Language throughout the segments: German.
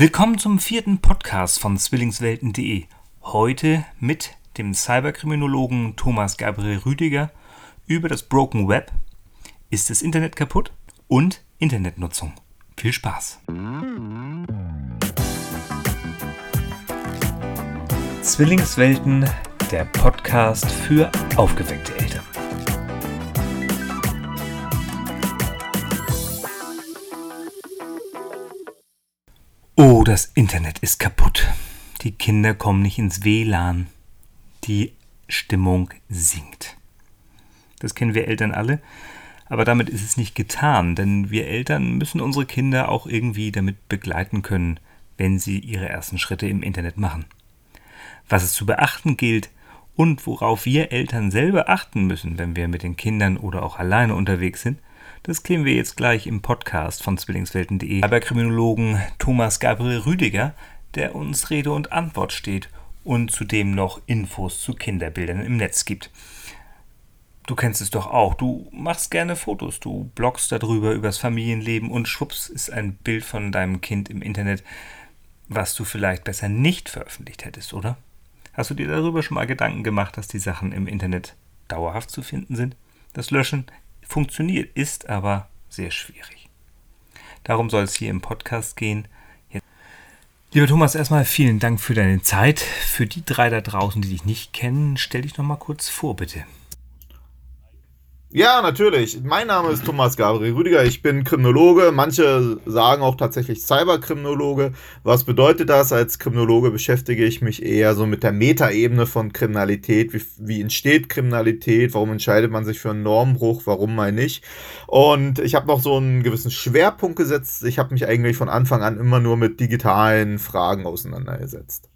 Willkommen zum vierten Podcast von Zwillingswelten.de. Heute mit dem Cyberkriminologen Thomas Gabriel Rüdiger über das Broken Web, ist das Internet kaputt und Internetnutzung. Viel Spaß! Zwillingswelten, der Podcast für aufgeweckte Eltern. Oh, das Internet ist kaputt. Die Kinder kommen nicht ins WLAN. Die Stimmung sinkt. Das kennen wir Eltern alle, aber damit ist es nicht getan, denn wir Eltern müssen unsere Kinder auch irgendwie damit begleiten können, wenn sie ihre ersten Schritte im Internet machen. Was es zu beachten gilt und worauf wir Eltern selber achten müssen, wenn wir mit den Kindern oder auch alleine unterwegs sind, das klären wir jetzt gleich im Podcast von Zwillingswelten.de. Cyberkriminologen Thomas Gabriel Rüdiger, der uns Rede und Antwort steht und zudem noch Infos zu Kinderbildern im Netz gibt. Du kennst es doch auch. Du machst gerne Fotos, du bloggst darüber, übers Familienleben und schwupps ist ein Bild von deinem Kind im Internet, was du vielleicht besser nicht veröffentlicht hättest, oder? Hast du dir darüber schon mal Gedanken gemacht, dass die Sachen im Internet dauerhaft zu finden sind? Das Löschen funktioniert, ist aber sehr schwierig. Darum soll es hier im Podcast gehen. Lieber Thomas, erstmal vielen Dank für deine Zeit. Für die drei da draußen, die dich nicht kennen, stell dich noch mal kurz vor, bitte. Ja, natürlich. Mein Name ist Thomas Gabriel Rüdiger. Ich bin Kriminologe. Manche sagen auch tatsächlich Cyberkriminologe. Was bedeutet das? Als Kriminologe beschäftige ich mich eher so mit der Metaebene von Kriminalität. Wie, wie entsteht Kriminalität? Warum entscheidet man sich für einen Normbruch? Warum mal nicht? Und ich habe noch so einen gewissen Schwerpunkt gesetzt. Ich habe mich eigentlich von Anfang an immer nur mit digitalen Fragen auseinandergesetzt.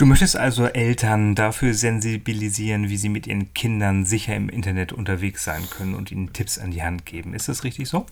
Du möchtest also Eltern dafür sensibilisieren, wie sie mit ihren Kindern sicher im Internet unterwegs sein können und ihnen Tipps an die Hand geben. Ist das richtig so?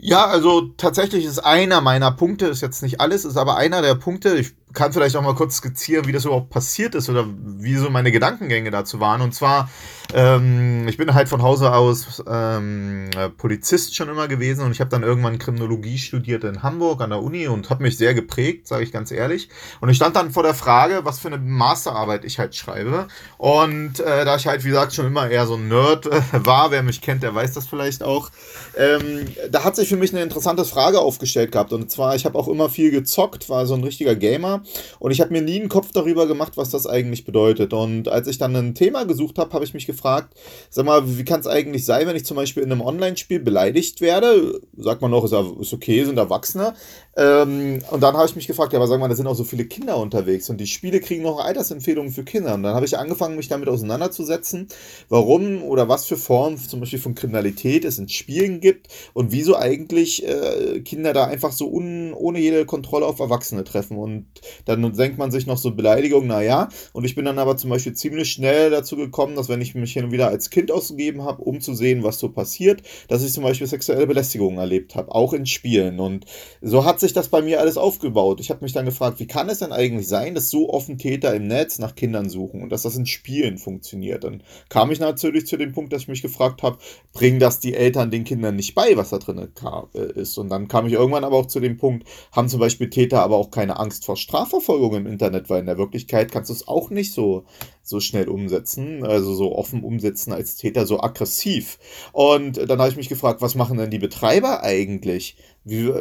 Ja, also tatsächlich ist einer meiner Punkte, ist jetzt nicht alles, ist aber einer der Punkte, ich kann vielleicht auch mal kurz skizzieren, wie das überhaupt passiert ist oder wie so meine Gedankengänge dazu waren. Und zwar, ähm, ich bin halt von Hause aus ähm, Polizist schon immer gewesen und ich habe dann irgendwann Kriminologie studiert in Hamburg an der Uni und habe mich sehr geprägt, sage ich ganz ehrlich. Und ich stand dann vor der Frage, was für eine Masterarbeit ich halt schreibe. Und äh, da ich halt, wie gesagt, schon immer eher so ein Nerd äh, war, wer mich kennt, der weiß das vielleicht auch, ähm, da hat sich für mich eine interessante Frage aufgestellt gehabt. Und zwar, ich habe auch immer viel gezockt, war so ein richtiger Gamer und ich habe mir nie einen Kopf darüber gemacht, was das eigentlich bedeutet. Und als ich dann ein Thema gesucht habe, habe ich mich gefragt, sag mal, wie kann es eigentlich sein, wenn ich zum Beispiel in einem Online-Spiel beleidigt werde? Sagt man noch, ist, ist okay, sind Erwachsene. Ähm, und dann habe ich mich gefragt, ja, aber sag mal, da sind auch so viele Kinder unterwegs und die Spiele kriegen noch Altersempfehlungen für Kinder. Und dann habe ich angefangen, mich damit auseinanderzusetzen, warum oder was für Formen zum Beispiel von Kriminalität es in Spielen gibt und wieso eigentlich äh, Kinder da einfach so un, ohne jede Kontrolle auf Erwachsene treffen. Und dann denkt man sich noch so Beleidigung, naja. Und ich bin dann aber zum Beispiel ziemlich schnell dazu gekommen, dass wenn ich mich hin und wieder als Kind ausgegeben habe, um zu sehen, was so passiert, dass ich zum Beispiel sexuelle Belästigungen erlebt habe, auch in Spielen. Und so hat sich das bei mir alles aufgebaut. Ich habe mich dann gefragt, wie kann es denn eigentlich sein, dass so offen Täter im Netz nach Kindern suchen und dass das in Spielen funktioniert? Dann kam ich natürlich zu dem Punkt, dass ich mich gefragt habe, bringen das die Eltern den Kindern nicht bei, was da drin äh, ist? Und dann kam ich irgendwann aber auch zu dem Punkt, haben zum Beispiel Täter aber auch keine Angst vor? Strafverfolgung im Internet, weil in der Wirklichkeit kannst du es auch nicht so, so schnell umsetzen, also so offen umsetzen als Täter, so aggressiv. Und dann habe ich mich gefragt, was machen denn die Betreiber eigentlich? Wie,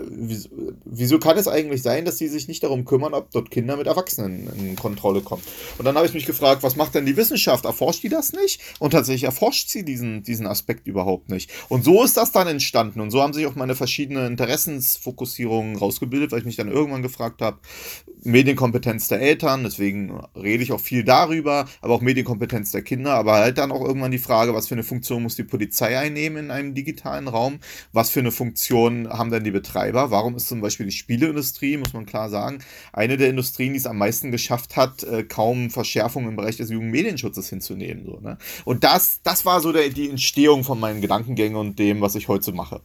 wieso kann es eigentlich sein, dass sie sich nicht darum kümmern, ob dort Kinder mit Erwachsenen in Kontrolle kommen? Und dann habe ich mich gefragt, was macht denn die Wissenschaft? Erforscht die das nicht? Und tatsächlich erforscht sie diesen, diesen Aspekt überhaupt nicht. Und so ist das dann entstanden. Und so haben sich auch meine verschiedenen Interessensfokussierungen rausgebildet, weil ich mich dann irgendwann gefragt habe, Medienkompetenz der Eltern, deswegen rede ich auch viel darüber, aber auch Medienkompetenz der Kinder, aber halt dann auch irgendwann die Frage, was für eine Funktion muss die Polizei einnehmen in einem digitalen Raum? Was für eine Funktion haben denn die Betreiber? Warum ist zum Beispiel die Spieleindustrie, muss man klar sagen, eine der Industrien, die es am meisten geschafft hat, äh, kaum Verschärfungen im Bereich des Jugendmedienschutzes hinzunehmen? So, ne? Und das, das war so der, die Entstehung von meinen Gedankengängen und dem, was ich heute mache.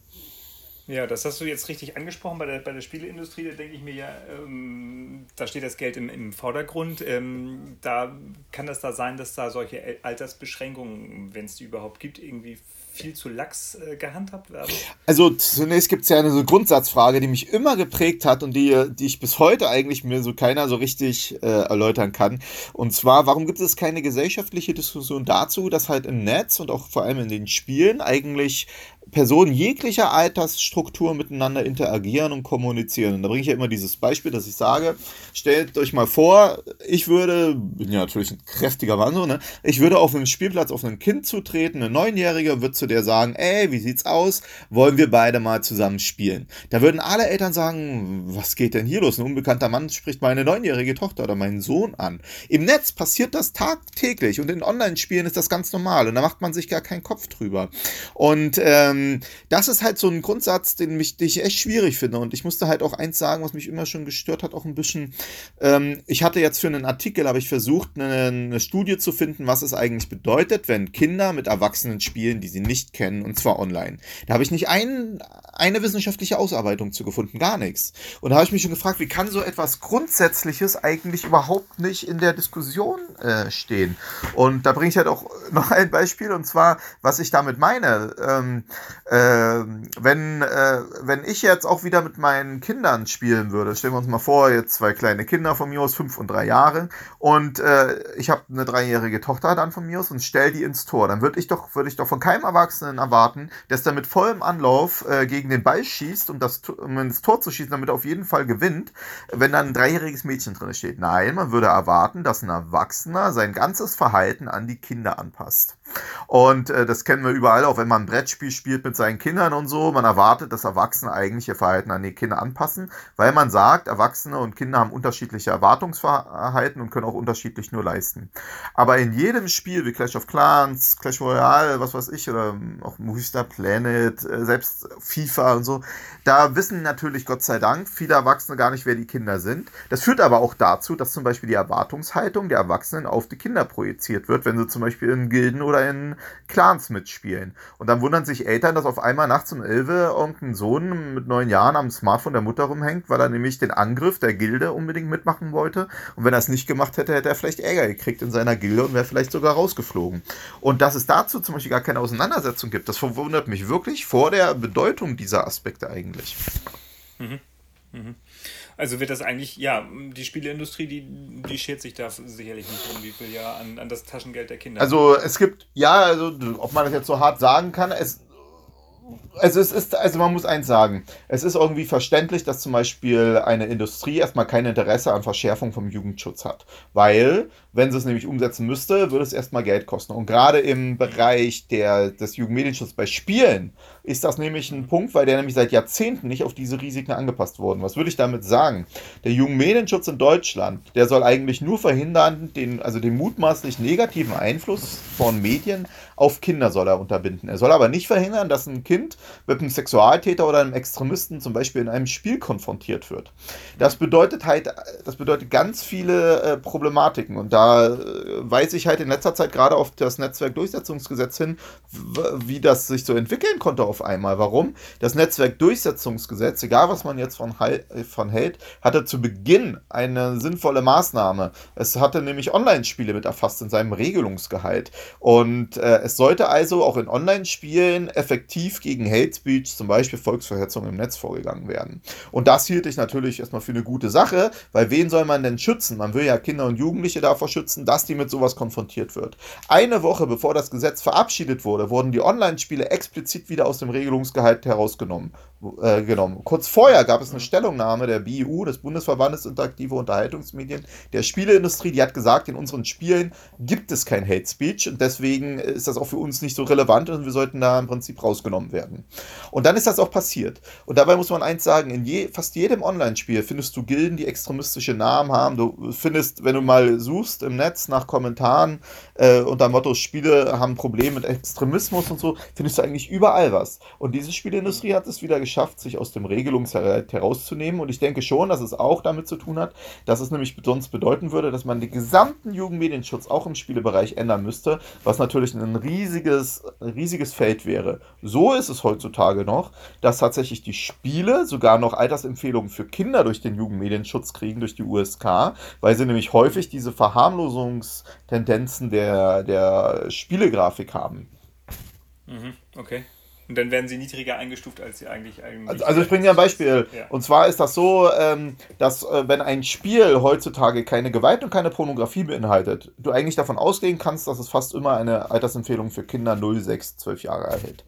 Ja, das hast du jetzt richtig angesprochen bei der, bei der Spieleindustrie. Da denke ich mir ja, ähm, da steht das Geld im, im Vordergrund. Ähm, da kann das da sein, dass da solche Altersbeschränkungen, wenn es die überhaupt gibt, irgendwie viel zu lax äh, gehandhabt werden? Also zunächst gibt es ja eine so Grundsatzfrage, die mich immer geprägt hat und die, die ich bis heute eigentlich mir so keiner so richtig äh, erläutern kann. Und zwar, warum gibt es keine gesellschaftliche Diskussion dazu, dass halt im Netz und auch vor allem in den Spielen eigentlich Personen jeglicher Altersstruktur miteinander interagieren und kommunizieren. Und da bringe ich ja immer dieses Beispiel, dass ich sage, stellt euch mal vor, ich würde, bin ja natürlich ein kräftiger Mann, so, ne? ich würde auf einen Spielplatz auf ein Kind zutreten, eine Neunjährige, wird zu der sagen, ey, wie sieht's aus? Wollen wir beide mal zusammen spielen? Da würden alle Eltern sagen, was geht denn hier los? Ein unbekannter Mann spricht meine neunjährige Tochter oder meinen Sohn an. Im Netz passiert das tagtäglich und in Online-Spielen ist das ganz normal und da macht man sich gar keinen Kopf drüber. Und ähm, ähm, das ist halt so ein Grundsatz, den, mich, den ich echt schwierig finde. Und ich musste halt auch eins sagen, was mich immer schon gestört hat, auch ein bisschen. Ähm, ich hatte jetzt für einen Artikel, habe ich versucht, eine, eine, Studie zu finden, was es eigentlich bedeutet, wenn Kinder mit Erwachsenen spielen, die sie nicht kennen, und zwar online. Da habe ich nicht ein, eine wissenschaftliche Ausarbeitung zu gefunden, gar nichts. Und da habe ich mich schon gefragt, wie kann so etwas Grundsätzliches eigentlich überhaupt nicht in der Diskussion äh, stehen? Und da bringe ich halt auch noch ein Beispiel, und zwar, was ich damit meine. Ähm, äh, wenn, äh, wenn ich jetzt auch wieder mit meinen Kindern spielen würde, stellen wir uns mal vor, jetzt zwei kleine Kinder von mir aus, fünf und drei Jahre, und äh, ich habe eine dreijährige Tochter dann von mir aus und stell die ins Tor, dann würde ich doch, würde ich doch von keinem Erwachsenen erwarten, dass der mit vollem Anlauf äh, gegen den Ball schießt, um, das, um ins Tor zu schießen, damit er auf jeden Fall gewinnt, wenn dann ein dreijähriges Mädchen drin steht. Nein, man würde erwarten, dass ein Erwachsener sein ganzes Verhalten an die Kinder anpasst. Und äh, das kennen wir überall, auch wenn man ein Brettspiel spielt mit seinen Kindern und so. Man erwartet, dass Erwachsene eigentlich ihr Verhalten an die Kinder anpassen, weil man sagt, Erwachsene und Kinder haben unterschiedliche Erwartungsverhalten und können auch unterschiedlich nur leisten. Aber in jedem Spiel wie Clash of Clans, Clash Royale, was weiß ich, oder auch Movie Star Planet, äh, selbst FIFA und so, da wissen natürlich Gott sei Dank viele Erwachsene gar nicht, wer die Kinder sind. Das führt aber auch dazu, dass zum Beispiel die Erwartungshaltung der Erwachsenen auf die Kinder projiziert wird, wenn sie zum Beispiel in Gilden oder in Clans mitspielen. Und dann wundern sich Eltern, dass auf einmal nachts um 11 irgendein Sohn mit neun Jahren am Smartphone der Mutter rumhängt, weil er nämlich den Angriff der Gilde unbedingt mitmachen wollte. Und wenn er es nicht gemacht hätte, hätte er vielleicht Ärger gekriegt in seiner Gilde und wäre vielleicht sogar rausgeflogen. Und dass es dazu zum Beispiel gar keine Auseinandersetzung gibt, das verwundert mich wirklich vor der Bedeutung dieser Aspekte eigentlich. Mhm. Mhm. Also wird das eigentlich, ja, die Spieleindustrie, die, die schert sich da sicherlich nicht irgendwie viel ja an, an das Taschengeld der Kinder. Also es gibt, ja, also ob man das jetzt so hart sagen kann, es, also es ist, also man muss eins sagen, es ist irgendwie verständlich, dass zum Beispiel eine Industrie erstmal kein Interesse an Verschärfung vom Jugendschutz hat. Weil wenn sie es nämlich umsetzen müsste, würde es erstmal Geld kosten. Und gerade im Bereich der, des Jugendmedienschutzes bei Spielen ist das nämlich ein Punkt, weil der nämlich seit Jahrzehnten nicht auf diese Risiken angepasst wurde. Was würde ich damit sagen? Der Jugendmedienschutz in Deutschland, der soll eigentlich nur verhindern, den, also den mutmaßlich negativen Einfluss von Medien auf Kinder soll er unterbinden. Er soll aber nicht verhindern, dass ein Kind mit einem Sexualtäter oder einem Extremisten zum Beispiel in einem Spiel konfrontiert wird. Das bedeutet halt, das bedeutet ganz viele äh, Problematiken und da äh, weise ich halt in letzter Zeit gerade auf das Netzwerkdurchsetzungsgesetz hin, wie das sich so entwickeln konnte auf einmal. Warum? Das Netzwerkdurchsetzungsgesetz, egal was man jetzt von, von hält, hatte zu Beginn eine sinnvolle Maßnahme. Es hatte nämlich Online-Spiele mit erfasst in seinem Regelungsgehalt. Und äh, es sollte also auch in Online-Spielen effektiv gegen Hate Speech, zum Beispiel Volksverhetzung im Netz vorgegangen werden. Und das hielt ich natürlich erstmal für eine gute Sache, weil wen soll man denn schützen? Man will ja Kinder und Jugendliche davor schützen, dass die mit sowas konfrontiert wird. Eine Woche bevor das Gesetz verabschiedet wurde, wurden die Online-Spiele explizit wieder aus dem Regelungsgehalt herausgenommen. Äh, genommen. Kurz vorher gab es eine Stellungnahme der BU, des Bundesverbandes Interaktive Unterhaltungsmedien, der Spieleindustrie, die hat gesagt, in unseren Spielen gibt es kein Hate Speech und deswegen ist das auch für uns nicht so relevant und wir sollten da im Prinzip rausgenommen werden. Und dann ist das auch passiert. Und dabei muss man eins sagen, in je, fast jedem Online-Spiel findest du Gilden, die extremistische Namen haben. Du findest, wenn du mal suchst im Netz nach Kommentaren äh, unter Motto Spiele haben Probleme mit Extremismus und so, findest du eigentlich überall was. Und diese Spieleindustrie hat es wieder geschafft, sich aus dem Regelungsrecht herauszunehmen. Und ich denke schon, dass es auch damit zu tun hat, dass es nämlich sonst bedeuten würde, dass man den gesamten Jugendmedienschutz auch im Spielebereich ändern müsste, was natürlich ein riesiges, riesiges Feld wäre. So ist es heutzutage noch, dass tatsächlich die Spiele sogar noch Altersempfehlungen für Kinder durch den Jugendmedienschutz kriegen, durch die USK, weil sie nämlich häufig diese Verharmlosungstendenzen der, der Spielegrafik haben. Mhm, okay. Und dann werden sie niedriger eingestuft, als sie eigentlich eigentlich. Also, also ich bringe dir ein Beispiel. Ja. Und zwar ist das so, ähm, dass äh, wenn ein Spiel heutzutage keine Gewalt und keine Pornografie beinhaltet, du eigentlich davon ausgehen kannst, dass es fast immer eine Altersempfehlung für Kinder 0, 6, 12 Jahre erhält.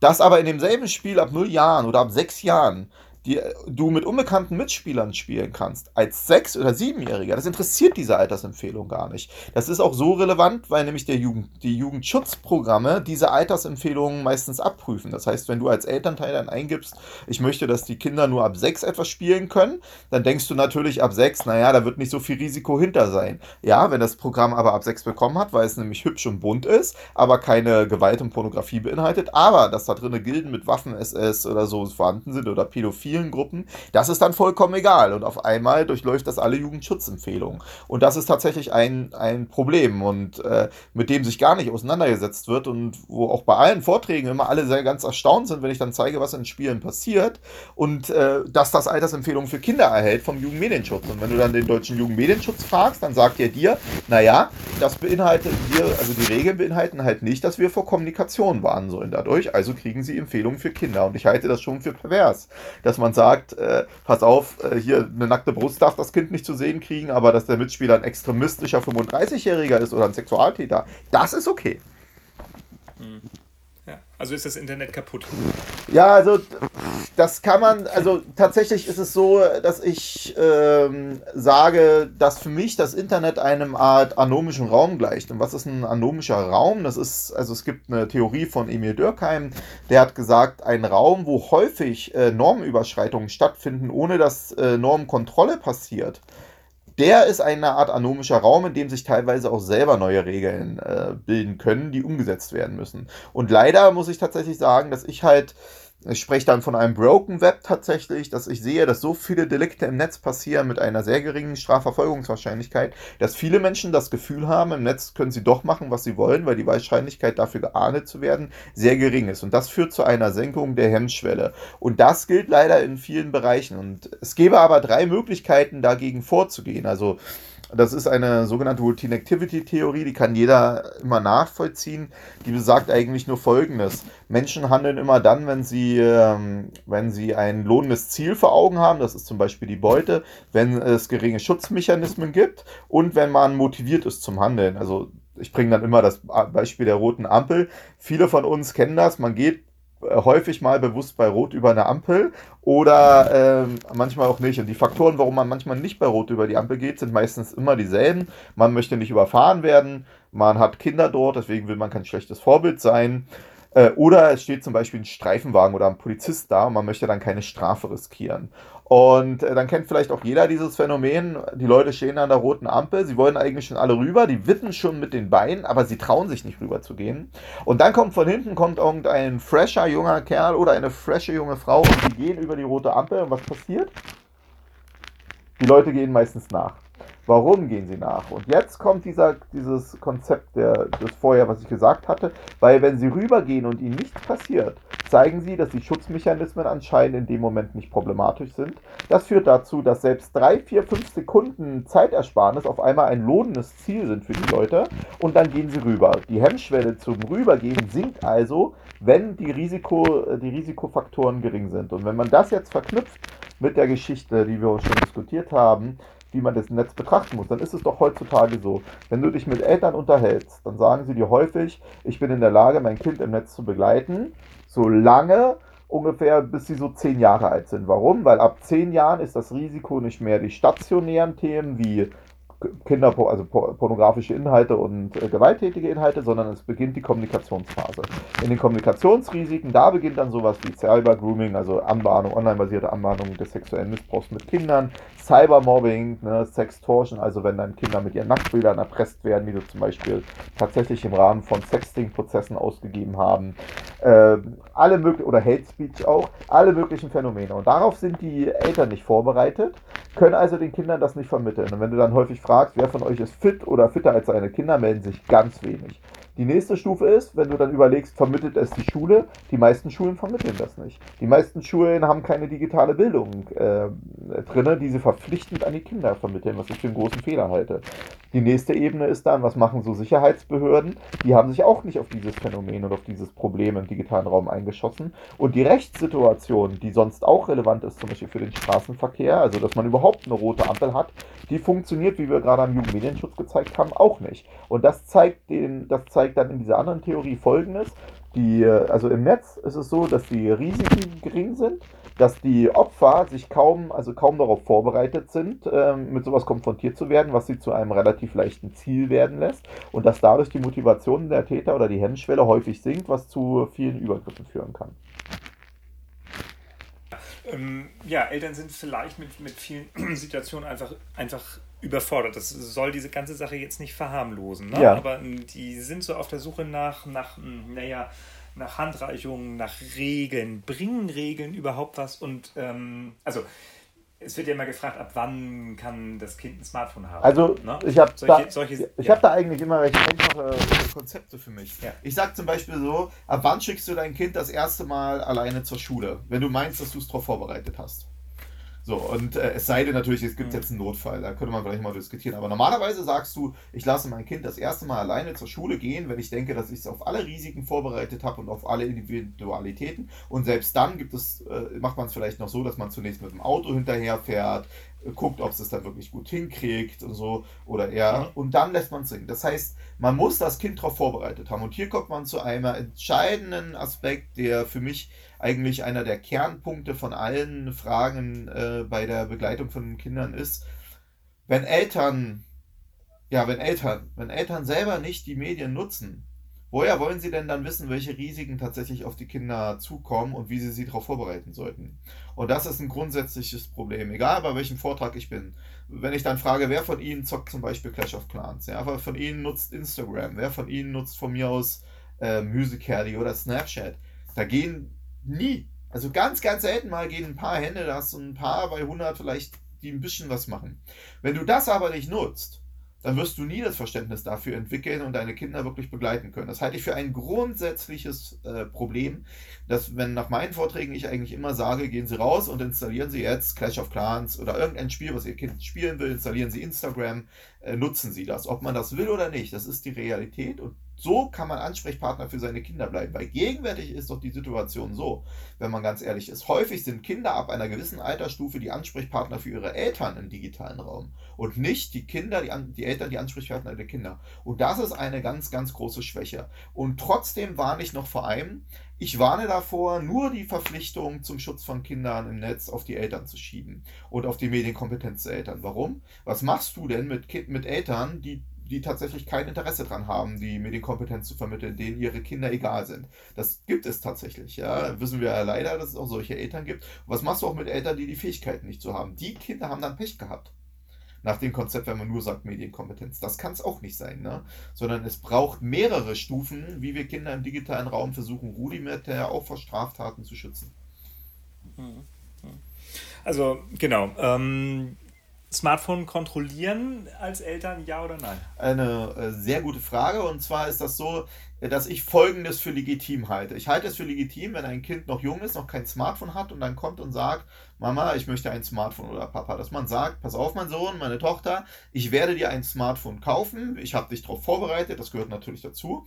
Dass aber in demselben Spiel ab 0 Jahren oder ab 6 Jahren die du mit unbekannten Mitspielern spielen kannst, als Sechs- oder Siebenjähriger, das interessiert diese Altersempfehlung gar nicht. Das ist auch so relevant, weil nämlich der Jugend, die Jugendschutzprogramme diese Altersempfehlungen meistens abprüfen. Das heißt, wenn du als Elternteil dann eingibst, ich möchte, dass die Kinder nur ab sechs etwas spielen können, dann denkst du natürlich ab sechs, naja, da wird nicht so viel Risiko hinter sein. Ja, wenn das Programm aber ab sechs bekommen hat, weil es nämlich hübsch und bunt ist, aber keine Gewalt und Pornografie beinhaltet, aber dass da drin Gilden mit Waffen-SS oder so vorhanden sind oder Pädophilen, vielen Gruppen, das ist dann vollkommen egal. Und auf einmal durchläuft das alle Jugendschutzempfehlungen. Und das ist tatsächlich ein, ein Problem und äh, mit dem sich gar nicht auseinandergesetzt wird und wo auch bei allen Vorträgen immer alle sehr ganz erstaunt sind, wenn ich dann zeige, was in Spielen passiert und äh, dass das Altersempfehlungen für Kinder erhält vom Jugendmedienschutz. Und wenn du dann den deutschen Jugendmedienschutz fragst, dann sagt er dir, naja, das beinhaltet wir, also die Regeln beinhalten halt nicht, dass wir vor Kommunikation warnen sollen dadurch, also kriegen sie Empfehlungen für Kinder. Und ich halte das schon für pervers, dass man sagt, äh, pass auf, äh, hier eine nackte Brust darf das Kind nicht zu sehen kriegen, aber dass der Mitspieler ein extremistischer 35-Jähriger ist oder ein Sexualtäter, das ist okay. Mhm. Also ist das Internet kaputt. Ja, also das kann man, also tatsächlich ist es so, dass ich ähm, sage, dass für mich das Internet einem Art anomischen Raum gleicht. Und was ist ein anomischer Raum? Das ist, also es gibt eine Theorie von Emil Dürkheim, der hat gesagt, ein Raum, wo häufig äh, Normüberschreitungen stattfinden, ohne dass äh, Normkontrolle passiert der ist eine Art anomischer Raum, in dem sich teilweise auch selber neue Regeln äh, bilden können, die umgesetzt werden müssen. Und leider muss ich tatsächlich sagen, dass ich halt ich spreche dann von einem Broken Web tatsächlich, dass ich sehe, dass so viele Delikte im Netz passieren mit einer sehr geringen Strafverfolgungswahrscheinlichkeit, dass viele Menschen das Gefühl haben, im Netz können sie doch machen, was sie wollen, weil die Wahrscheinlichkeit dafür geahndet zu werden sehr gering ist. Und das führt zu einer Senkung der Hemmschwelle. Und das gilt leider in vielen Bereichen. Und es gäbe aber drei Möglichkeiten, dagegen vorzugehen. Also das ist eine sogenannte Routine Activity Theorie, die kann jeder immer nachvollziehen. Die besagt eigentlich nur Folgendes. Menschen handeln immer dann, wenn sie, ähm, wenn sie ein lohnendes Ziel vor Augen haben, das ist zum Beispiel die Beute, wenn es geringe Schutzmechanismen gibt und wenn man motiviert ist zum Handeln. Also ich bringe dann immer das Beispiel der roten Ampel. Viele von uns kennen das. Man geht häufig mal bewusst bei Rot über eine Ampel oder äh, manchmal auch nicht. Und die Faktoren, warum man manchmal nicht bei Rot über die Ampel geht, sind meistens immer dieselben. Man möchte nicht überfahren werden, man hat Kinder dort, deswegen will man kein schlechtes Vorbild sein. Äh, oder es steht zum Beispiel ein Streifenwagen oder ein Polizist da und man möchte dann keine Strafe riskieren. Und äh, dann kennt vielleicht auch jeder dieses Phänomen. Die Leute stehen an der roten Ampel, sie wollen eigentlich schon alle rüber, die wippen schon mit den Beinen, aber sie trauen sich nicht rüber zu gehen. Und dann kommt von hinten kommt irgendein fresher junger Kerl oder eine freshe junge Frau und die gehen über die rote Ampel. Und was passiert? Die Leute gehen meistens nach. Warum gehen sie nach? Und jetzt kommt dieser, dieses Konzept der, des vorher, was ich gesagt hatte, weil wenn sie rübergehen und ihnen nichts passiert, zeigen sie, dass die Schutzmechanismen anscheinend in dem Moment nicht problematisch sind. Das führt dazu, dass selbst drei, vier, fünf Sekunden Zeitersparnis auf einmal ein lohnendes Ziel sind für die Leute und dann gehen sie rüber. Die Hemmschwelle zum Rübergehen sinkt also, wenn die, Risiko, die Risikofaktoren gering sind. Und wenn man das jetzt verknüpft mit der Geschichte, die wir schon diskutiert haben, wie man das Netz betrachten muss, dann ist es doch heutzutage so. Wenn du dich mit Eltern unterhältst, dann sagen sie dir häufig, ich bin in der Lage, mein Kind im Netz zu begleiten, solange ungefähr bis sie so zehn Jahre alt sind. Warum? Weil ab zehn Jahren ist das Risiko nicht mehr die stationären Themen wie Kinder, also pornografische Inhalte und äh, gewalttätige Inhalte, sondern es beginnt die Kommunikationsphase. In den Kommunikationsrisiken, da beginnt dann sowas wie Cybergrooming, also Anbahnung, online-basierte Anbahnung des sexuellen Missbrauchs mit Kindern, Cybermobbing, ne, Sextortion, also wenn dann Kinder mit ihren Nacktbildern erpresst werden, die sie zum Beispiel tatsächlich im Rahmen von Sexting-Prozessen ausgegeben haben, äh, alle möglichen, oder Hate Speech auch, alle möglichen Phänomene. Und darauf sind die Eltern nicht vorbereitet, können also den Kindern das nicht vermitteln. Und wenn du dann häufig fragst, wer von euch ist fit oder fitter als seine Kinder, melden sich ganz wenig. Die nächste Stufe ist, wenn du dann überlegst, vermittelt es die Schule. Die meisten Schulen vermitteln das nicht. Die meisten Schulen haben keine digitale Bildung äh, drin, die sie verpflichtend an die Kinder vermitteln, was ich für einen großen Fehler halte. Die nächste Ebene ist dann, was machen so Sicherheitsbehörden? Die haben sich auch nicht auf dieses Phänomen und auf dieses Problem im digitalen Raum eingeschossen. Und die Rechtssituation, die sonst auch relevant ist, zum Beispiel für den Straßenverkehr, also dass man überhaupt eine rote Ampel hat, die funktioniert, wie wir gerade am Jugendmedienschutz gezeigt haben, auch nicht. Und das zeigt den, das zeigt zeigt dann in dieser anderen Theorie folgendes. Die, also im Netz ist es so, dass die Risiken gering sind, dass die Opfer sich kaum, also kaum darauf vorbereitet sind, ähm, mit sowas konfrontiert zu werden, was sie zu einem relativ leichten Ziel werden lässt und dass dadurch die Motivation der Täter oder die Hemmschwelle häufig sinkt, was zu vielen Übergriffen führen kann. Ähm, ja, Eltern sind vielleicht mit, mit vielen Situationen einfach, einfach überfordert. Das soll diese ganze Sache jetzt nicht verharmlosen. Ne? Ja. Aber ähm, die sind so auf der Suche nach, nach hm, naja, nach Handreichungen, nach Regeln. Bringen Regeln überhaupt was? Und ähm, also es wird ja immer gefragt, ab wann kann das Kind ein Smartphone haben. Also ne? ich habe da, solche, ich ja. hab da eigentlich immer recht einfache Konzepte für mich. Ja. Ich sage zum Beispiel so, ab wann schickst du dein Kind das erste Mal alleine zur Schule, wenn du meinst, dass du es darauf vorbereitet hast? So, und äh, es sei denn natürlich, es gibt mhm. jetzt einen Notfall, da könnte man vielleicht mal diskutieren. Aber normalerweise sagst du, ich lasse mein Kind das erste Mal alleine zur Schule gehen, wenn ich denke, dass ich es auf alle Risiken vorbereitet habe und auf alle Individualitäten. Und selbst dann gibt es, äh, macht man es vielleicht noch so, dass man zunächst mit dem Auto hinterherfährt, guckt, ob es es dann wirklich gut hinkriegt und so oder eher. Mhm. Und dann lässt man es singen. Das heißt, man muss das Kind darauf vorbereitet haben. Und hier kommt man zu einem entscheidenden Aspekt, der für mich eigentlich einer der Kernpunkte von allen Fragen äh, bei der Begleitung von Kindern ist. Wenn Eltern, ja, wenn Eltern, wenn Eltern selber nicht die Medien nutzen, Woher wollen Sie denn dann wissen, welche Risiken tatsächlich auf die Kinder zukommen und wie Sie sie darauf vorbereiten sollten? Und das ist ein grundsätzliches Problem, egal bei welchem Vortrag ich bin. Wenn ich dann frage, wer von Ihnen zockt zum Beispiel Clash of Clans, ja, wer von Ihnen nutzt Instagram, wer von Ihnen nutzt von mir aus äh, Musical.ly oder Snapchat, da gehen nie, also ganz, ganz selten mal gehen ein paar Hände, da hast du ein paar bei 100 vielleicht, die ein bisschen was machen. Wenn du das aber nicht nutzt, dann wirst du nie das Verständnis dafür entwickeln und deine Kinder wirklich begleiten können. Das halte ich für ein grundsätzliches äh, Problem, dass wenn nach meinen Vorträgen ich eigentlich immer sage, gehen Sie raus und installieren Sie jetzt Clash of Clans oder irgendein Spiel, was Ihr Kind spielen will, installieren Sie Instagram, äh, nutzen Sie das. Ob man das will oder nicht, das ist die Realität und so kann man Ansprechpartner für seine Kinder bleiben. Weil gegenwärtig ist doch die Situation so, wenn man ganz ehrlich ist. Häufig sind Kinder ab einer gewissen Altersstufe die Ansprechpartner für ihre Eltern im digitalen Raum. Und nicht die Kinder, die, die Eltern die Ansprechpartner der Kinder. Und das ist eine ganz, ganz große Schwäche. Und trotzdem warne ich noch vor einem, ich warne davor, nur die Verpflichtung zum Schutz von Kindern im Netz auf die Eltern zu schieben und auf die Medienkompetenz der Eltern. Warum? Was machst du denn mit, mit Eltern, die die tatsächlich kein Interesse daran haben, die Medienkompetenz zu vermitteln, denen ihre Kinder egal sind. Das gibt es tatsächlich, ja. Wissen wir ja leider, dass es auch solche Eltern gibt. Und was machst du auch mit Eltern, die die Fähigkeiten nicht zu haben? Die Kinder haben dann Pech gehabt. Nach dem Konzept, wenn man nur sagt Medienkompetenz. Das kann es auch nicht sein, ne? Sondern es braucht mehrere Stufen, wie wir Kinder im digitalen Raum versuchen, rudimentär auch vor Straftaten zu schützen. Mhm. Also, genau. Ähm Smartphone kontrollieren als Eltern, ja oder nein? Eine äh, sehr gute Frage. Und zwar ist das so, dass ich Folgendes für legitim halte. Ich halte es für legitim, wenn ein Kind noch jung ist, noch kein Smartphone hat und dann kommt und sagt, Mama, ich möchte ein Smartphone oder Papa, dass man sagt, pass auf, mein Sohn, meine Tochter, ich werde dir ein Smartphone kaufen. Ich habe dich darauf vorbereitet, das gehört natürlich dazu.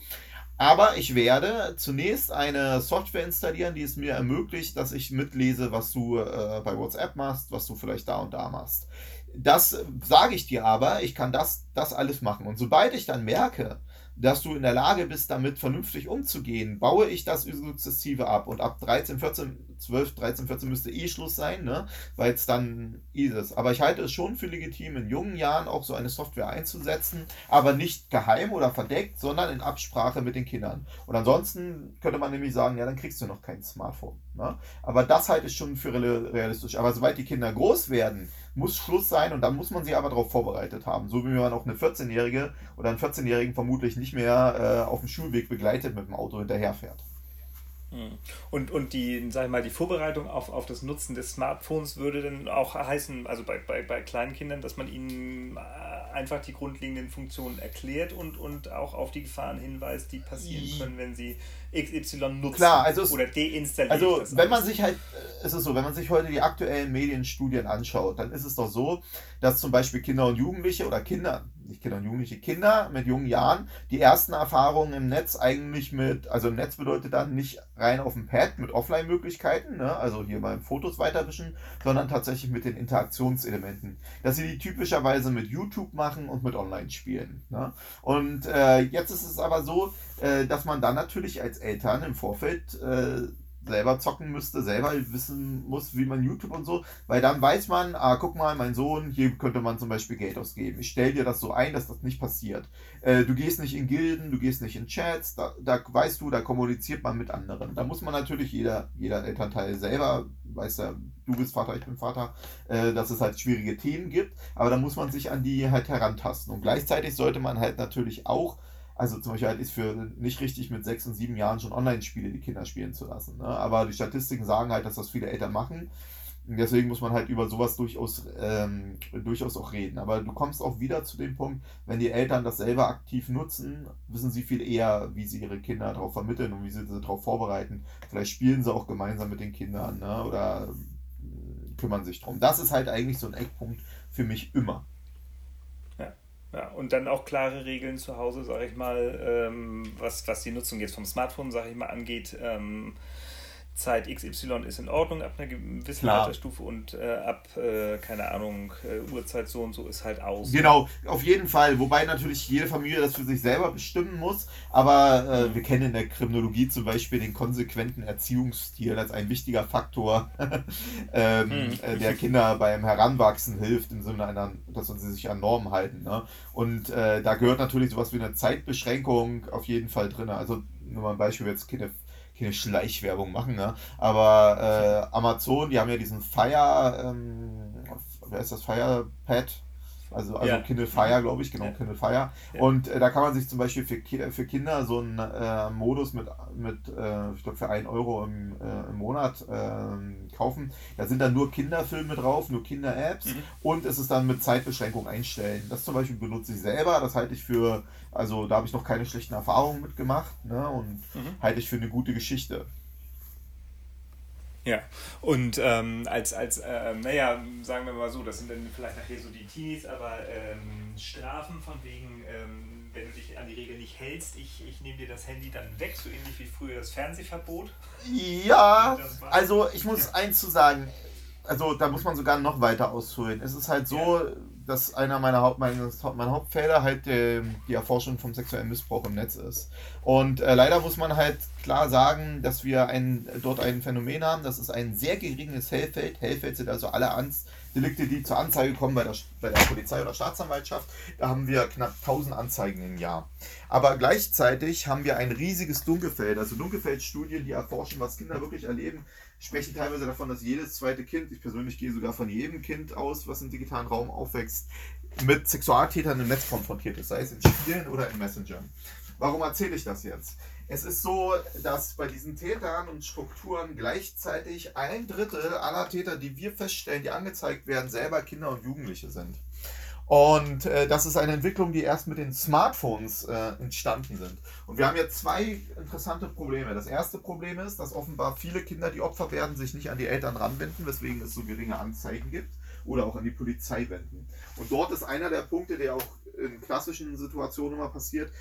Aber ich werde zunächst eine Software installieren, die es mir ermöglicht, dass ich mitlese, was du äh, bei WhatsApp machst, was du vielleicht da und da machst. Das sage ich dir aber, ich kann das, das alles machen. Und sobald ich dann merke, dass du in der Lage bist, damit vernünftig umzugehen, baue ich das sukzessive ab. Und ab 13, 14, 12, 13, 14 müsste eh Schluss sein, ne? weil es dann ist. Aber ich halte es schon für legitim, in jungen Jahren auch so eine Software einzusetzen, aber nicht geheim oder verdeckt, sondern in Absprache mit den Kindern. Und ansonsten könnte man nämlich sagen, ja, dann kriegst du noch kein Smartphone. Ne? Aber das halte ich schon für realistisch. Aber sobald die Kinder groß werden, muss Schluss sein und dann muss man sie aber darauf vorbereitet haben. So wie man auch eine 14-Jährige oder einen 14-Jährigen vermutlich nicht mehr äh, auf dem Schulweg begleitet mit dem Auto hinterherfährt. Hm. Und, und die, sag ich mal, die Vorbereitung auf, auf das Nutzen des Smartphones würde dann auch heißen, also bei, bei, bei kleinen Kindern, dass man ihnen äh, einfach die grundlegenden Funktionen erklärt und, und auch auf die Gefahren hinweist, die passieren können, wenn sie XY nutzen Klar, also oder deinstallieren. Also wenn man sich halt, ist es so, wenn man sich heute die aktuellen Medienstudien anschaut, dann ist es doch so, dass zum Beispiel Kinder und Jugendliche oder Kinder, Kinder und Jugendliche, Kinder mit jungen Jahren die ersten Erfahrungen im Netz eigentlich mit, also im Netz bedeutet dann nicht rein auf dem Pad mit Offline-Möglichkeiten, ne? also hier mal Fotos weiterwischen, sondern tatsächlich mit den Interaktionselementen. Dass sie die typischerweise mit YouTube machen und mit Online-Spielen. Ne? Und äh, jetzt ist es aber so, äh, dass man dann natürlich als Eltern im Vorfeld äh, selber zocken müsste, selber wissen muss, wie man YouTube und so, weil dann weiß man, ah, guck mal, mein Sohn, hier könnte man zum Beispiel Geld ausgeben. Ich stelle dir das so ein, dass das nicht passiert. Äh, du gehst nicht in Gilden, du gehst nicht in Chats, da, da weißt du, da kommuniziert man mit anderen. Da muss man natürlich jeder, jeder Elternteil selber, weiß ja, du bist Vater, ich bin Vater, äh, dass es halt schwierige Themen gibt, aber da muss man sich an die halt herantasten. Und gleichzeitig sollte man halt natürlich auch also zum Beispiel halt ist für nicht richtig mit sechs und sieben Jahren schon Online-Spiele die Kinder spielen zu lassen. Ne? Aber die Statistiken sagen halt, dass das viele Eltern machen. Und deswegen muss man halt über sowas durchaus, ähm, durchaus auch reden. Aber du kommst auch wieder zu dem Punkt, wenn die Eltern das selber aktiv nutzen, wissen sie viel eher, wie sie ihre Kinder darauf vermitteln und wie sie sie darauf vorbereiten. Vielleicht spielen sie auch gemeinsam mit den Kindern ne? oder kümmern sich drum. Das ist halt eigentlich so ein Eckpunkt für mich immer. Ja, und dann auch klare Regeln zu Hause, sage ich mal, ähm, was, was die Nutzung jetzt vom Smartphone, sage ich mal, angeht. Ähm, Zeit XY ist in Ordnung ab einer gewissen Klar. Altersstufe und äh, ab, äh, keine Ahnung, äh, Uhrzeit so und so ist halt aus. Genau, auf jeden Fall. Wobei natürlich jede Familie das für sich selber bestimmen muss. Aber äh, mhm. wir kennen in der Kriminologie zum Beispiel den konsequenten Erziehungsstil als ein wichtiger Faktor, ähm, mhm. Äh, der Kinder beim Heranwachsen hilft, im Sinne einer, dass sie sich an Normen halten. Ne? Und äh, da gehört natürlich sowas wie eine Zeitbeschränkung auf jeden Fall drin. Also nur mal ein Beispiel, jetzt Kinder keine Schleichwerbung machen, ne? aber äh, Amazon, die haben ja diesen Fire, ähm, wer ist das, Firepad? Also, also ja. Kindle Fire, glaube ich, genau, ja. Kindle Fire. Ja. Und äh, da kann man sich zum Beispiel für, für Kinder so einen äh, Modus mit, mit äh, ich glaube, für 1 Euro im, äh, im Monat ähm, kaufen. Da sind dann nur Kinderfilme drauf, nur Kinder-Apps mhm. und es ist dann mit Zeitbeschränkung einstellen. Das zum Beispiel benutze ich selber, das halte ich für, also da habe ich noch keine schlechten Erfahrungen mitgemacht ne, und mhm. halte ich für eine gute Geschichte. Ja, und ähm, als, als äh, naja, sagen wir mal so, das sind dann vielleicht nachher so die Teenies, aber ähm, Strafen von wegen, ähm, wenn du dich an die Regeln nicht hältst, ich, ich nehme dir das Handy dann weg, so ähnlich wie früher das Fernsehverbot. Ja, also ich muss eins zu sagen, also da muss man sogar noch weiter ausholen. Es ist halt so, ja. Dass einer meiner Haupt, meines, meiner Hauptfelder halt die, die Erforschung vom sexuellen Missbrauch im Netz ist. Und äh, leider muss man halt klar sagen, dass wir ein, dort ein Phänomen haben, das ist ein sehr geringes Hellfeld. Hellfeld sind also alle Ans Delikte, die zur Anzeige kommen bei der, bei der Polizei oder Staatsanwaltschaft. Da haben wir knapp 1000 Anzeigen im Jahr. Aber gleichzeitig haben wir ein riesiges Dunkelfeld. Also Dunkelfeldstudien, die erforschen, was Kinder wirklich erleben, sprechen teilweise davon, dass jedes zweite Kind, ich persönlich gehe sogar von jedem Kind aus, was im digitalen Raum aufwächst, mit Sexualtätern im Netz konfrontiert ist, sei es in Spielen oder in Messenger. Warum erzähle ich das jetzt? Es ist so, dass bei diesen Tätern und Strukturen gleichzeitig ein Drittel aller Täter, die wir feststellen, die angezeigt werden, selber Kinder und Jugendliche sind. Und äh, das ist eine Entwicklung, die erst mit den Smartphones äh, entstanden sind. Und wir haben jetzt zwei interessante Probleme. Das erste Problem ist, dass offenbar viele Kinder, die Opfer werden, sich nicht an die Eltern ranwenden, weswegen es so geringe Anzeigen gibt oder auch an die Polizei wenden. Und dort ist einer der Punkte, der auch in klassischen Situationen immer passiert,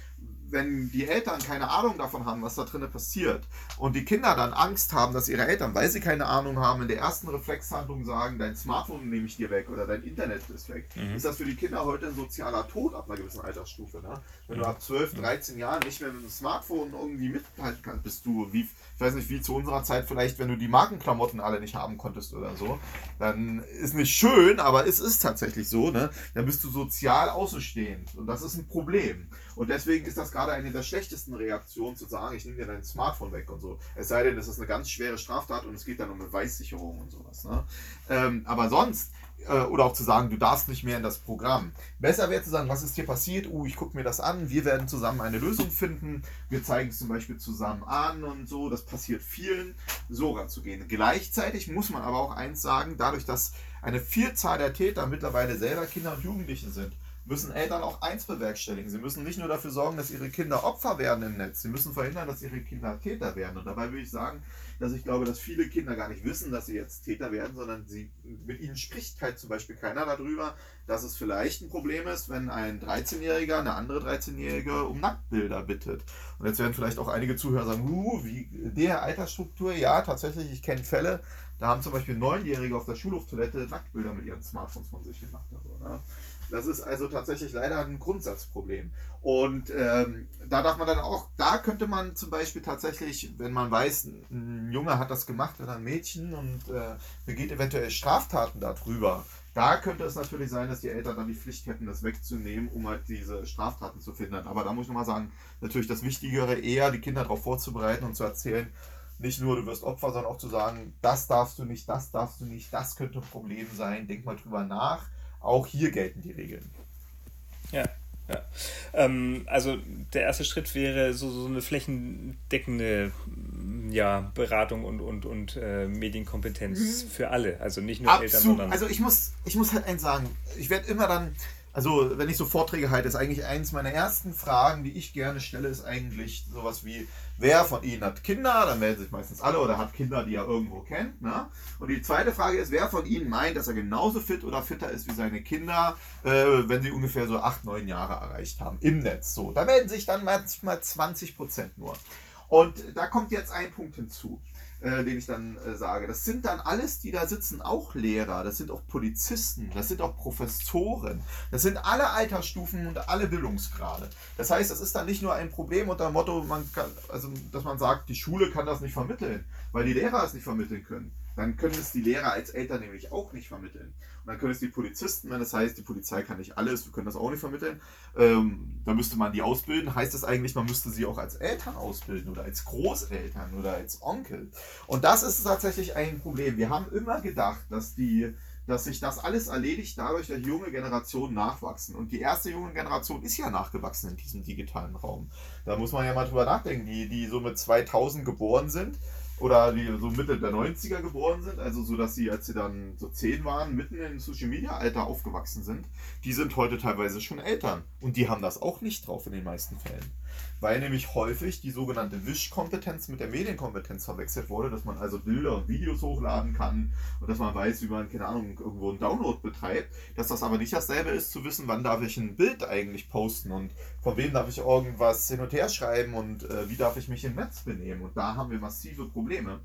wenn die Eltern keine Ahnung davon haben, was da drinnen passiert und die Kinder dann Angst haben, dass ihre Eltern, weil sie keine Ahnung haben, in der ersten Reflexhandlung sagen, dein Smartphone nehme ich dir weg oder dein Internet ist weg, mhm. ist das für die Kinder heute ein sozialer Tod ab einer gewissen Altersstufe. Ne? Wenn mhm. du ab 12, 13 Jahren nicht mehr mit dem Smartphone irgendwie mithalten kannst, bist du, wie, ich weiß nicht, wie zu unserer Zeit vielleicht, wenn du die Markenklamotten alle nicht haben konntest oder so, dann ist nicht schön, aber es ist tatsächlich so, ne? dann bist du sozial außenstehend und das ist ein Problem. Und deswegen ist das gerade eine der schlechtesten Reaktionen, zu sagen, ich nehme dir dein Smartphone weg und so. Es sei denn, das ist eine ganz schwere Straftat und es geht dann um Beweissicherung und sowas. Ne? Ähm, aber sonst, äh, oder auch zu sagen, du darfst nicht mehr in das Programm. Besser wäre zu sagen, was ist hier passiert? Uh, ich gucke mir das an, wir werden zusammen eine Lösung finden, wir zeigen es zum Beispiel zusammen an und so, das passiert vielen, so ranzugehen. Gleichzeitig muss man aber auch eins sagen, dadurch, dass eine Vielzahl der Täter mittlerweile selber Kinder und Jugendliche sind, müssen Eltern auch eins bewerkstelligen. Sie müssen nicht nur dafür sorgen, dass ihre Kinder Opfer werden im Netz, sie müssen verhindern, dass ihre Kinder Täter werden. Und dabei würde ich sagen, dass ich glaube, dass viele Kinder gar nicht wissen, dass sie jetzt Täter werden, sondern sie, mit ihnen spricht halt zum Beispiel keiner darüber, dass es vielleicht ein Problem ist, wenn ein 13-Jähriger eine andere 13-Jährige um Nacktbilder bittet. Und jetzt werden vielleicht auch einige Zuhörer sagen, uh, wie der Altersstruktur, ja, tatsächlich, ich kenne Fälle, da haben zum Beispiel Neunjährige auf der Schulhoftoilette Nacktbilder mit ihren Smartphones von sich gemacht. Also? Das ist also tatsächlich leider ein Grundsatzproblem. Und ähm, da darf man dann auch, da könnte man zum Beispiel tatsächlich, wenn man weiß, ein Junge hat das gemacht oder ein Mädchen und äh, begeht eventuell Straftaten darüber, da könnte es natürlich sein, dass die Eltern dann die Pflicht hätten, das wegzunehmen, um halt diese Straftaten zu finden. Aber da muss ich nochmal sagen, natürlich das Wichtigere eher, die Kinder darauf vorzubereiten und zu erzählen, nicht nur du wirst Opfer, sondern auch zu sagen, das darfst du nicht, das darfst du nicht, das könnte ein Problem sein, denk mal drüber nach auch hier gelten die Regeln. Ja, ja. Ähm, also der erste Schritt wäre so, so eine flächendeckende ja, Beratung und, und, und äh, Medienkompetenz mhm. für alle. Also nicht nur Absolut. Eltern, sondern. Also ich muss, ich muss halt eins sagen, ich werde immer dann also wenn ich so Vorträge halte, ist eigentlich eins meiner ersten Fragen, die ich gerne stelle, ist eigentlich sowas wie, wer von Ihnen hat Kinder? Dann melden sich meistens alle oder hat Kinder, die er irgendwo kennt. Ne? Und die zweite Frage ist, wer von Ihnen meint, dass er genauso fit oder fitter ist wie seine Kinder, äh, wenn sie ungefähr so acht, neun Jahre erreicht haben im Netz. So, da melden sich dann manchmal 20 Prozent nur. Und da kommt jetzt ein Punkt hinzu äh, den ich dann äh, sage. Das sind dann alles, die da sitzen, auch Lehrer, das sind auch Polizisten, das sind auch Professoren, das sind alle Altersstufen und alle Bildungsgrade. Das heißt, es ist dann nicht nur ein Problem unter dem Motto, man kann, also, dass man sagt, die Schule kann das nicht vermitteln, weil die Lehrer es nicht vermitteln können. Dann können es die Lehrer als Eltern nämlich auch nicht vermitteln. Und dann können es die Polizisten, wenn das heißt, die Polizei kann nicht alles, wir können das auch nicht vermitteln. Ähm, da müsste man die ausbilden. Heißt das eigentlich, man müsste sie auch als Eltern ausbilden oder als Großeltern oder als Onkel. Und das ist tatsächlich ein Problem. Wir haben immer gedacht, dass die dass sich das alles erledigt dadurch, dass junge Generationen nachwachsen. Und die erste junge Generation ist ja nachgewachsen in diesem digitalen Raum. Da muss man ja mal drüber nachdenken. Die, die so mit 2000 geboren sind, oder die so Mitte der 90er geboren sind, also so, dass sie, als sie dann so 10 waren, mitten im Social Media Alter aufgewachsen sind, die sind heute teilweise schon Eltern. Und die haben das auch nicht drauf in den meisten Fällen weil nämlich häufig die sogenannte Wischkompetenz mit der Medienkompetenz verwechselt wurde, dass man also Bilder und Videos hochladen kann und dass man weiß, wie man, keine Ahnung, irgendwo einen Download betreibt, dass das aber nicht dasselbe ist, zu wissen, wann darf ich ein Bild eigentlich posten und von wem darf ich irgendwas hin und her schreiben und äh, wie darf ich mich im Netz benehmen. Und da haben wir massive Probleme.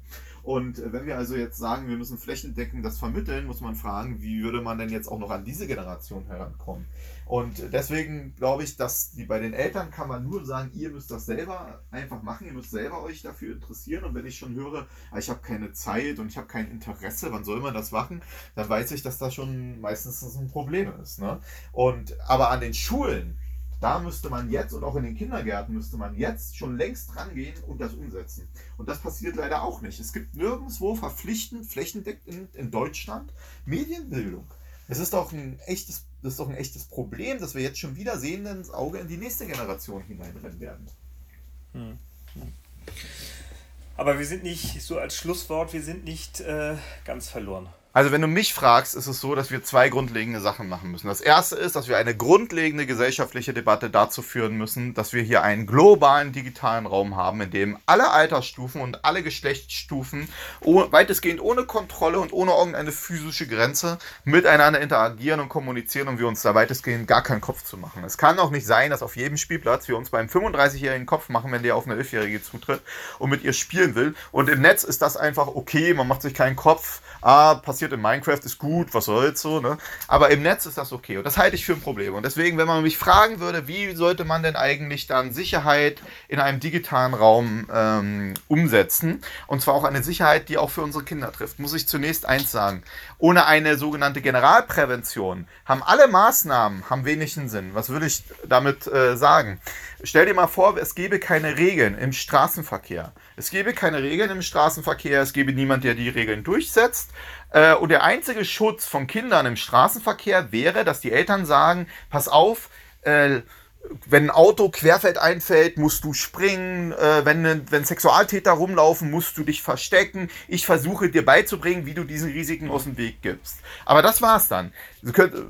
Und äh, wenn wir also jetzt sagen, wir müssen flächendeckend das vermitteln, muss man fragen, wie würde man denn jetzt auch noch an diese Generation herankommen? Und deswegen glaube ich, dass die, bei den Eltern kann man nur sagen, ihr müsst das selber einfach machen, ihr müsst selber euch dafür interessieren. Und wenn ich schon höre, ah, ich habe keine Zeit und ich habe kein Interesse, wann soll man das machen, dann weiß ich, dass das schon meistens ein Problem ist. Ne? Und aber an den Schulen, da müsste man jetzt und auch in den Kindergärten müsste man jetzt schon längst rangehen und das umsetzen. Und das passiert leider auch nicht. Es gibt nirgendwo verpflichtend flächendeckend in Deutschland Medienbildung. Es ist doch ein echtes, das ist doch ein echtes Problem, dass wir jetzt schon wieder sehend ins Auge in die nächste Generation hineinrennen werden. Hm. Aber wir sind nicht, so als Schlusswort, wir sind nicht äh, ganz verloren. Also wenn du mich fragst, ist es so, dass wir zwei grundlegende Sachen machen müssen. Das erste ist, dass wir eine grundlegende gesellschaftliche Debatte dazu führen müssen, dass wir hier einen globalen digitalen Raum haben, in dem alle Altersstufen und alle Geschlechtsstufen weitestgehend ohne Kontrolle und ohne irgendeine physische Grenze miteinander interagieren und kommunizieren und wir uns da weitestgehend gar keinen Kopf zu machen. Es kann auch nicht sein, dass auf jedem Spielplatz wir uns beim 35-jährigen Kopf machen, wenn der auf eine 11-jährige zutritt und mit ihr spielen will. Und im Netz ist das einfach okay, man macht sich keinen Kopf. Ah, passiert in Minecraft, ist gut, was soll's so, ne? Aber im Netz ist das okay. Und das halte ich für ein Problem. Und deswegen, wenn man mich fragen würde, wie sollte man denn eigentlich dann Sicherheit in einem digitalen Raum ähm, umsetzen, und zwar auch eine Sicherheit, die auch für unsere Kinder trifft, muss ich zunächst eins sagen. Ohne eine sogenannte Generalprävention haben alle Maßnahmen haben wenigen Sinn. Was würde ich damit äh, sagen? Stell dir mal vor, es gäbe keine Regeln im Straßenverkehr. Es gäbe keine Regeln im Straßenverkehr, es gäbe niemand, der die Regeln durchsetzt. Äh, und der einzige Schutz von Kindern im Straßenverkehr wäre, dass die Eltern sagen, pass auf, äh, wenn ein Auto querfeld einfällt, musst du springen. Äh, wenn, wenn Sexualtäter rumlaufen, musst du dich verstecken. Ich versuche dir beizubringen, wie du diesen Risiken aus dem Weg gibst. Aber das war's dann.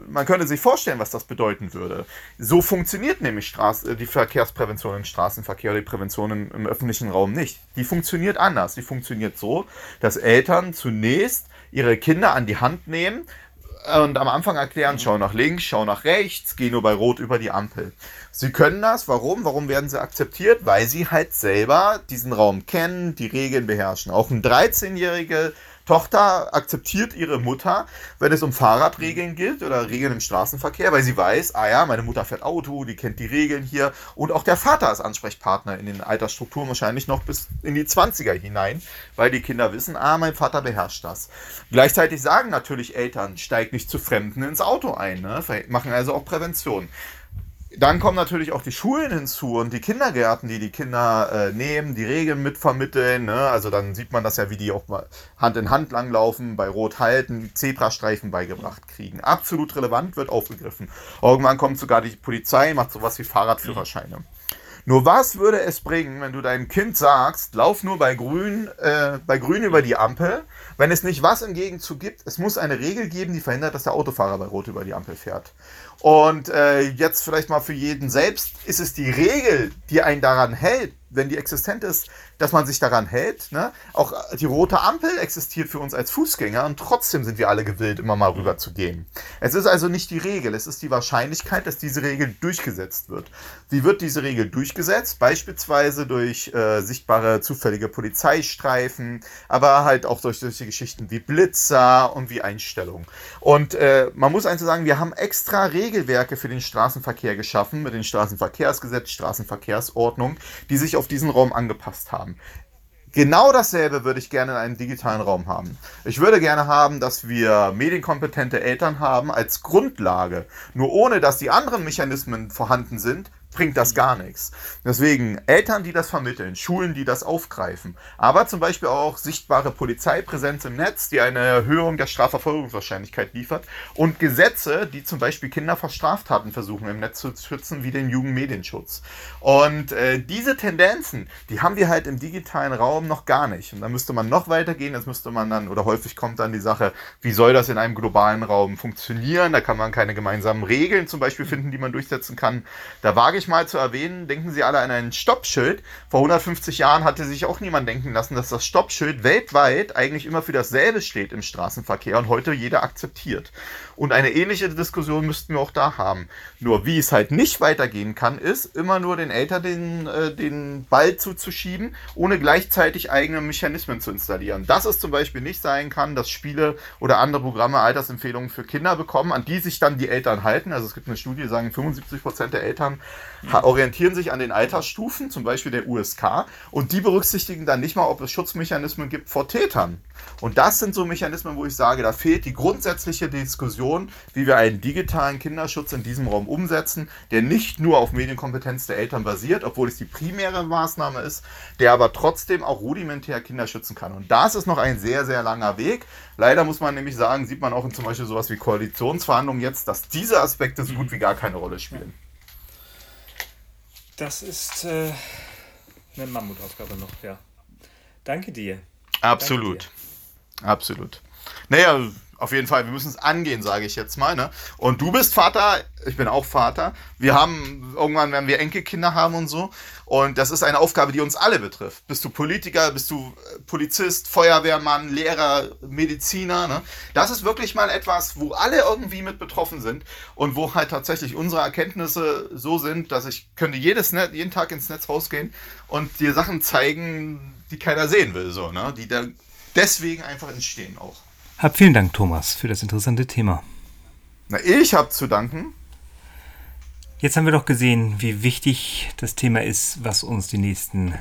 Man könnte sich vorstellen, was das bedeuten würde. So funktioniert nämlich Straß die Verkehrsprävention im Straßenverkehr oder die Prävention im, im öffentlichen Raum nicht. Die funktioniert anders. Die funktioniert so, dass Eltern zunächst ihre Kinder an die Hand nehmen, und am Anfang erklären, schau nach links, schau nach rechts, geh nur bei Rot über die Ampel. Sie können das, warum? Warum werden sie akzeptiert? Weil sie halt selber diesen Raum kennen, die Regeln beherrschen. Auch ein 13-jähriger Tochter akzeptiert ihre Mutter, wenn es um Fahrradregeln geht oder Regeln im Straßenverkehr, weil sie weiß, ah ja, meine Mutter fährt Auto, die kennt die Regeln hier und auch der Vater ist Ansprechpartner in den Altersstrukturen wahrscheinlich noch bis in die 20er hinein, weil die Kinder wissen, ah, mein Vater beherrscht das. Gleichzeitig sagen natürlich Eltern, steig nicht zu Fremden ins Auto ein, ne? machen also auch Prävention. Dann kommen natürlich auch die Schulen hinzu und die Kindergärten, die die Kinder äh, nehmen, die Regeln mitvermitteln. Ne? Also dann sieht man das ja, wie die auch mal Hand in Hand langlaufen, bei Rot halten, Zebrastreifen beigebracht kriegen. Absolut relevant wird aufgegriffen. Irgendwann kommt sogar die Polizei, macht sowas wie Fahrradführerscheine. Nur was würde es bringen, wenn du deinem Kind sagst, lauf nur bei grün, äh, bei grün über die Ampel, wenn es nicht was im Gegenzug gibt, es muss eine Regel geben, die verhindert, dass der Autofahrer bei Rot über die Ampel fährt. Und äh, jetzt vielleicht mal für jeden selbst, ist es die Regel, die einen daran hält, wenn die existent ist, dass man sich daran hält. Ne? Auch die rote Ampel existiert für uns als Fußgänger und trotzdem sind wir alle gewillt, immer mal rüber zu gehen. Es ist also nicht die Regel, es ist die Wahrscheinlichkeit, dass diese Regel durchgesetzt wird. Wie wird diese Regel durchgesetzt? Beispielsweise durch äh, sichtbare zufällige Polizeistreifen, aber halt auch durch solche Geschichten wie Blitzer und wie Einstellungen. Und äh, man muss einfach sagen, wir haben extra Regelwerke für den Straßenverkehr geschaffen mit dem Straßenverkehrsgesetz, Straßenverkehrsordnung, die sich auf diesen Raum angepasst haben haben. Genau dasselbe würde ich gerne in einem digitalen Raum haben. Ich würde gerne haben, dass wir medienkompetente Eltern haben als Grundlage. Nur ohne, dass die anderen Mechanismen vorhanden sind, bringt das gar nichts. Deswegen Eltern, die das vermitteln, Schulen, die das aufgreifen, aber zum Beispiel auch sichtbare Polizeipräsenz im Netz, die eine Erhöhung der Strafverfolgungswahrscheinlichkeit liefert und Gesetze, die zum Beispiel Kinder vor Straftaten versuchen im Netz zu schützen, wie den Jugendmedienschutz. Und äh, diese Tendenzen, die haben wir halt im digitalen Raum noch gar nicht. Und da müsste man noch weitergehen, das müsste man dann, oder häufig kommt dann die Sache, wie soll das in einem globalen Raum funktionieren? Da kann man keine gemeinsamen Regeln zum Beispiel finden, die man durchsetzen kann. Da wage ich ich mal zu erwähnen, denken Sie alle an ein Stoppschild. Vor 150 Jahren hatte sich auch niemand denken lassen, dass das Stoppschild weltweit eigentlich immer für dasselbe steht im Straßenverkehr und heute jeder akzeptiert. Und eine ähnliche Diskussion müssten wir auch da haben. Nur wie es halt nicht weitergehen kann, ist immer nur den Eltern den, äh, den Ball zuzuschieben, ohne gleichzeitig eigene Mechanismen zu installieren. Dass es zum Beispiel nicht sein kann, dass Spiele oder andere Programme Altersempfehlungen für Kinder bekommen, an die sich dann die Eltern halten. Also es gibt eine Studie, die sagen 75 Prozent der Eltern orientieren sich an den Altersstufen, zum Beispiel der USK, und die berücksichtigen dann nicht mal, ob es Schutzmechanismen gibt vor Tätern. Und das sind so Mechanismen, wo ich sage, da fehlt die grundsätzliche Diskussion, wie wir einen digitalen Kinderschutz in diesem Raum umsetzen, der nicht nur auf Medienkompetenz der Eltern basiert, obwohl es die primäre Maßnahme ist, der aber trotzdem auch rudimentär Kinder schützen kann. Und das ist noch ein sehr, sehr langer Weg. Leider muss man nämlich sagen, sieht man auch in zum Beispiel sowas wie Koalitionsverhandlungen jetzt, dass diese Aspekte so gut wie gar keine Rolle spielen. Das ist äh, eine Mammutaufgabe noch, ja. Danke dir. Absolut. Danke dir. Absolut. Naja, auf jeden Fall, wir müssen es angehen, sage ich jetzt mal. Ne? Und du bist Vater, ich bin auch Vater. Wir haben, irgendwann werden wir Enkelkinder haben und so. Und das ist eine Aufgabe, die uns alle betrifft. Bist du Politiker, bist du äh, Polizist, Feuerwehrmann, Lehrer, Mediziner. Ne? Das ist wirklich mal etwas, wo alle irgendwie mit betroffen sind und wo halt tatsächlich unsere Erkenntnisse so sind, dass ich könnte jedes Net, jeden Tag ins Netz rausgehen und dir Sachen zeigen, die keiner sehen will, so, ne? die da deswegen einfach entstehen auch. Hab vielen Dank, Thomas, für das interessante Thema. Na, ich habe zu danken. Jetzt haben wir doch gesehen, wie wichtig das Thema ist, was uns die nächsten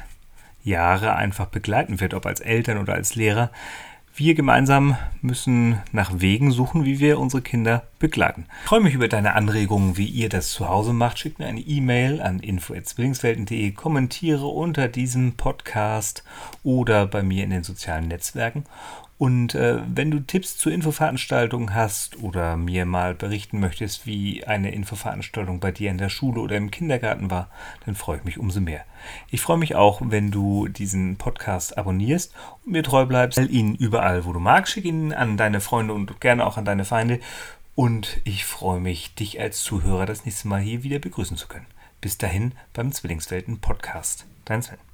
Jahre einfach begleiten wird, ob als Eltern oder als Lehrer. Wir gemeinsam müssen nach Wegen suchen, wie wir unsere Kinder begleiten. Ich freue mich über deine Anregungen, wie ihr das zu Hause macht. Schickt mir eine E-Mail an info.zwillingswelten.de, kommentiere unter diesem Podcast oder bei mir in den sozialen Netzwerken. Und äh, wenn du Tipps zu Infoveranstaltungen hast oder mir mal berichten möchtest, wie eine Infoveranstaltung bei dir in der Schule oder im Kindergarten war, dann freue ich mich umso mehr. Ich freue mich auch, wenn du diesen Podcast abonnierst und mir treu bleibst. ihn überall, wo du magst. Schick ihn an deine Freunde und gerne auch an deine Feinde. Und ich freue mich, dich als Zuhörer das nächste Mal hier wieder begrüßen zu können. Bis dahin beim Zwillingswelten Podcast. Dein Sven.